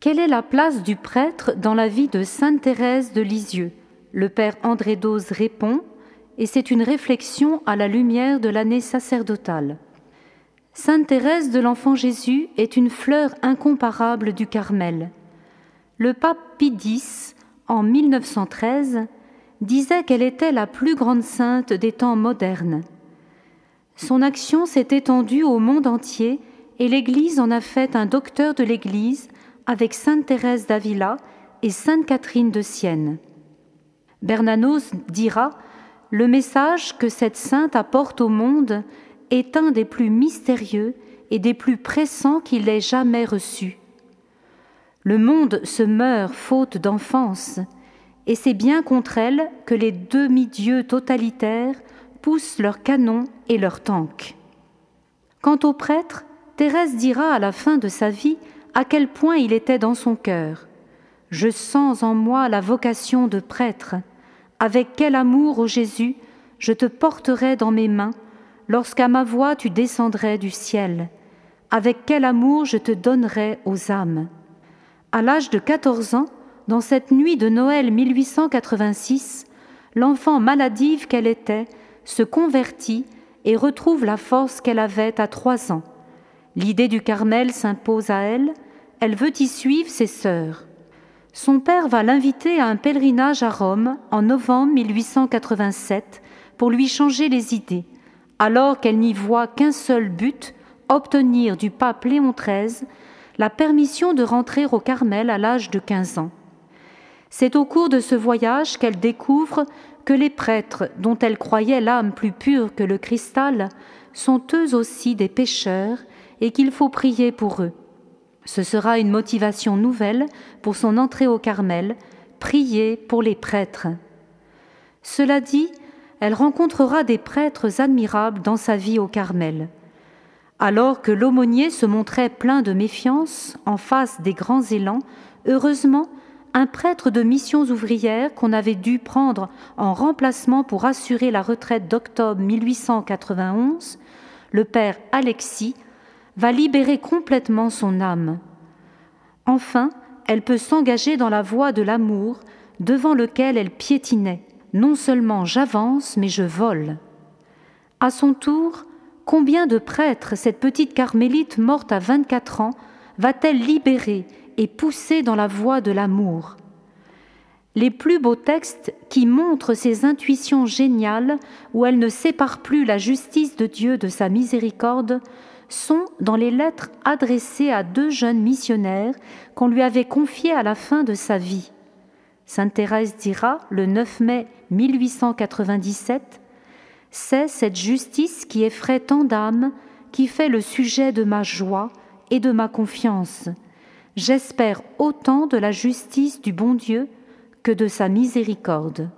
Quelle est la place du prêtre dans la vie de Sainte Thérèse de Lisieux? Le père André Dose répond, et c'est une réflexion à la lumière de l'année sacerdotale. Sainte Thérèse de l'Enfant Jésus est une fleur incomparable du Carmel. Le pape Pie X, en 1913, disait qu'elle était la plus grande sainte des temps modernes. Son action s'est étendue au monde entier et l'Église en a fait un docteur de l'Église avec Sainte Thérèse d'Avila et Sainte Catherine de Sienne. Bernanos dira Le message que cette sainte apporte au monde est un des plus mystérieux et des plus pressants qu'il ait jamais reçus. Le monde se meurt faute d'enfance, et c'est bien contre elle que les demi-dieux totalitaires poussent leurs canons et leurs tanks. Quant au prêtre, Thérèse dira à la fin de sa vie à quel point il était dans son cœur. Je sens en moi la vocation de prêtre. Avec quel amour, ô Jésus, je te porterai dans mes mains lorsqu'à ma voix tu descendrais du ciel. Avec quel amour je te donnerai aux âmes. À l'âge de 14 ans, dans cette nuit de Noël 1886, l'enfant maladive qu'elle était se convertit et retrouve la force qu'elle avait à trois ans. L'idée du Carmel s'impose à elle, elle veut y suivre ses sœurs. Son père va l'inviter à un pèlerinage à Rome en novembre 1887 pour lui changer les idées, alors qu'elle n'y voit qu'un seul but, obtenir du pape Léon XIII la permission de rentrer au Carmel à l'âge de 15 ans. C'est au cours de ce voyage qu'elle découvre que les prêtres, dont elle croyait l'âme plus pure que le cristal, sont eux aussi des pécheurs et qu'il faut prier pour eux. Ce sera une motivation nouvelle pour son entrée au Carmel, prier pour les prêtres. Cela dit, elle rencontrera des prêtres admirables dans sa vie au Carmel. Alors que l'aumônier se montrait plein de méfiance en face des grands élans, heureusement, un prêtre de missions ouvrières qu'on avait dû prendre en remplacement pour assurer la retraite d'octobre 1891, le père Alexis, va libérer complètement son âme. Enfin, elle peut s'engager dans la voie de l'amour devant lequel elle piétinait. Non seulement j'avance, mais je vole. À son tour, combien de prêtres cette petite carmélite morte à 24 ans va-t-elle libérer et pousser dans la voie de l'amour? Les plus beaux textes qui montrent ces intuitions géniales où elle ne sépare plus la justice de Dieu de sa miséricorde sont dans les lettres adressées à deux jeunes missionnaires qu'on lui avait confiées à la fin de sa vie. Sainte Thérèse dira, le 9 mai 1897, C'est cette justice qui effraie tant d'âmes, qui fait le sujet de ma joie et de ma confiance. J'espère autant de la justice du bon Dieu que de sa miséricorde.